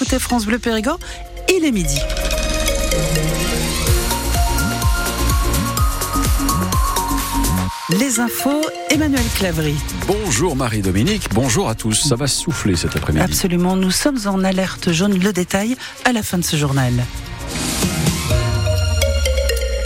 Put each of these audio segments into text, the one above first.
écoutez France Bleu Périgord, il est midi. Les infos, Emmanuel Clavry. Bonjour Marie-Dominique, bonjour à tous. Ça va souffler cet après-midi. Absolument, nous sommes en alerte jaune. Le détail à la fin de ce journal.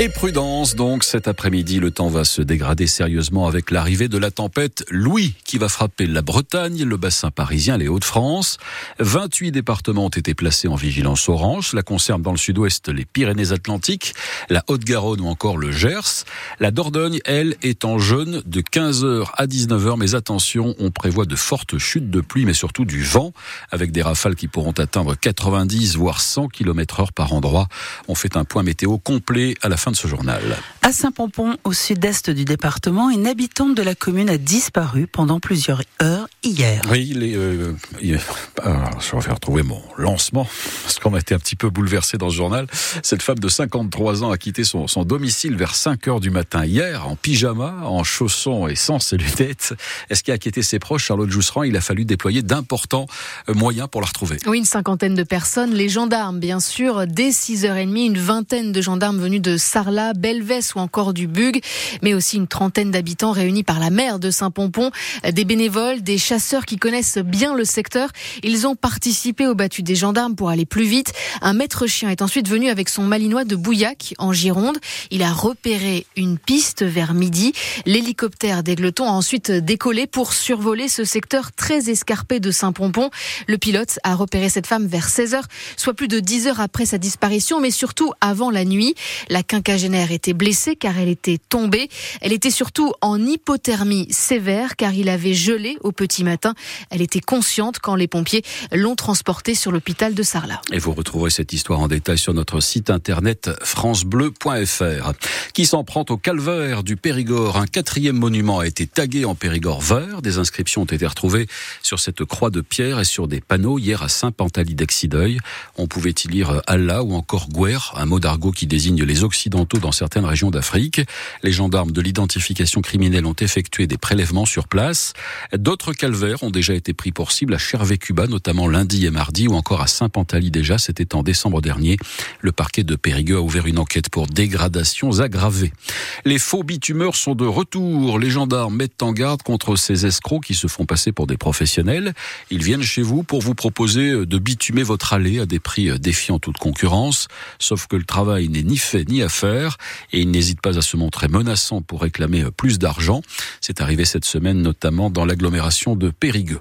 Et prudence donc cet après-midi, le temps va se dégrader sérieusement avec l'arrivée de la tempête Louis qui va frapper la Bretagne, le bassin parisien, les Hauts-de-France. 28 départements ont été placés en vigilance orange. Cela concerne dans le sud-ouest les Pyrénées-Atlantiques, la Haute-Garonne ou encore le Gers. La Dordogne, elle, est en jaune de 15h à 19h. Mais attention, on prévoit de fortes chutes de pluie, mais surtout du vent, avec des rafales qui pourront atteindre 90 voire 100 km heure par endroit. On fait un point météo complet à la fin de ce journal. À Saint-Pompon, au sud-est du département, une habitante de la commune a disparu pendant plusieurs heures hier. Oui, il est, euh, je vais retrouver mon lancement, parce qu'on a été un petit peu bouleversé dans ce journal. Cette femme de 53 ans a quitté son, son domicile vers 5 heures du matin hier, en pyjama, en chaussons et sans ses lunettes. Est-ce qui a inquiété ses proches, Charlotte Jousserand Il a fallu déployer d'importants euh, moyens pour la retrouver. Oui, une cinquantaine de personnes, les gendarmes, bien sûr, dès 6h30, une vingtaine de gendarmes venus de Sarlat, Belvès ou encore du Bug, mais aussi une trentaine d'habitants réunis par la maire de Saint-Pompon, des bénévoles, des chasseurs qui connaissent bien le secteur. Ils ont participé au battu des gendarmes pour aller plus vite. Un maître chien est ensuite venu avec son malinois de Bouillac en Gironde. Il a repéré une piste vers midi. L'hélicoptère d'Aigleton a ensuite décollé pour survoler ce secteur très escarpé de Saint-Pompon. Le pilote a repéré cette femme vers 16 heures, soit plus de 10 heures après sa disparition, mais surtout avant la nuit. La quinquagénaire était blessée car elle était tombée. Elle était surtout en hypothermie sévère car il avait gelé au petit matin. Elle était consciente quand les pompiers l'ont transportée sur l'hôpital de Sarlat. Et vous retrouverez cette histoire en détail sur notre site internet francebleu.fr. Qui s'en prend au calvaire du Périgord? Un quatrième monument a été tagué en Périgord vert. Des inscriptions ont été retrouvées sur cette croix de pierre et sur des panneaux hier à Saint-Pantaly d'Exideuil. On pouvait y lire Allah ou encore Guer, un mot d'argot qui désigne les Occidentaux dans certaines régions d'Afrique. Les gendarmes de l'identification criminelle ont effectué des prélèvements sur place. D'autres calvaires ont déjà été pris pour cible à Chervé-Cuba, notamment lundi et mardi, ou encore à Saint-Pantaly déjà, c'était en décembre dernier. Le parquet de Périgueux a ouvert une enquête pour dégradations aggravées. Les faux bitumeurs sont de retour. Les gendarmes mettent en garde contre ces escrocs qui se font passer pour des professionnels. Ils viennent chez vous pour vous proposer de bitumer votre allée à des prix défiant toute concurrence. Sauf que le travail n'est ni fait ni à faire et ils n'hésitent pas à se montrer menaçants pour réclamer plus d'argent. C'est arrivé cette semaine notamment dans l'agglomération de Périgueux.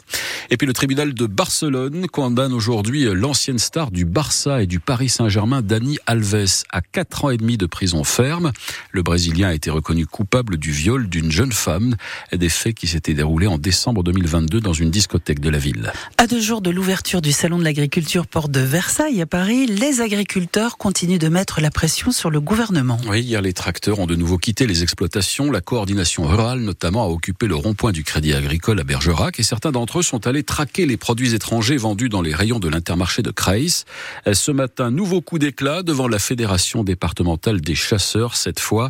Et puis le tribunal de Barcelone condamne aujourd'hui l'ancienne star du Barça et du Paris Saint-Germain, Dani Alves, à 4 ans et demi de prison ferme. Le Brésilien a été reconnu coupable du viol d'une jeune femme, des faits qui s'étaient déroulés en décembre 2022 dans une discothèque de la ville. À deux jours de l'ouverture du salon de l'agriculture porte de Versailles à Paris, les agriculteurs continuent de mettre la pression sur le gouvernement. Oui, hier les tracteurs ont de nouveau quitté les exploitations. La coordination rurale notamment a occupé le rond-point du Crédit Agricole à Bergerac et certains d'entre eux sont allés traquer les produits étrangers vendus dans les rayons de l'intermarché de Kreis. Ce matin, nouveau coup d'éclat devant la Fédération départementale des chasseurs, cette fois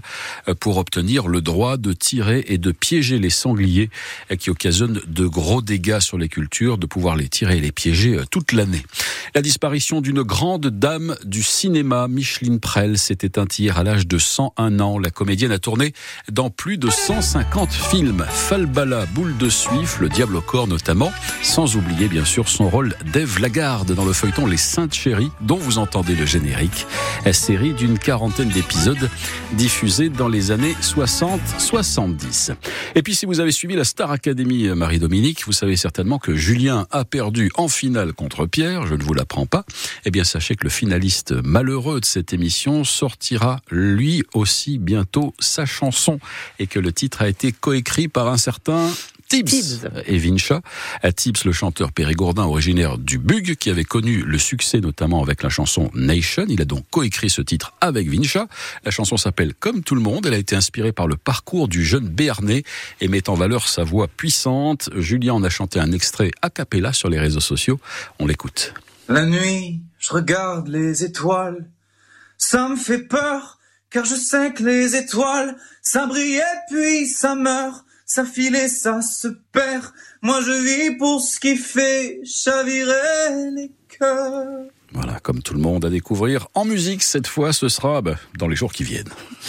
pour obtenir le droit de tirer et de piéger les sangliers qui occasionnent de gros dégâts sur les cultures, de pouvoir les tirer et les piéger toute l'année. La disparition d'une grande dame du cinéma, Micheline Prel, s'est éteinte hier à l'âge de 101 ans. La comédienne a tourné dans plus de 150 films. Falbala, Boule de Suif, Le Diable au corps notamment, sans oublier bien sûr son rôle d'Ève Lagarde dans le feuilleton Les Saintes Chéries, dont vous entendez le générique. Série d'une quarantaine d'épisodes diffusés dans les années 60-70. Et puis si vous avez suivi la Star Academy Marie-Dominique, vous savez certainement que Julien a perdu en finale contre Pierre, je ne vous l'apprends pas. Eh bien sachez que le finaliste malheureux de cette émission sortira lui aussi bientôt sa chanson et que le titre a été coécrit par un certain Tibbs et Vincha. Tibbs, le chanteur périgourdin originaire du Bug, qui avait connu le succès notamment avec la chanson Nation. Il a donc coécrit ce titre avec Vincha. La chanson s'appelle Comme tout le monde. Elle a été inspirée par le parcours du jeune Béarnais et met en valeur sa voix puissante. Julien en a chanté un extrait a cappella sur les réseaux sociaux. On l'écoute. La nuit, je regarde les étoiles. Ça me fait peur, car je sais que les étoiles, ça brille et puis ça meurt ça file et ça se perd. Moi je vis pour ce qui fait chavirer les cœurs. cœur. Voilà, comme tout le monde à découvrir en musique cette fois, ce sera bah, dans les jours qui viennent.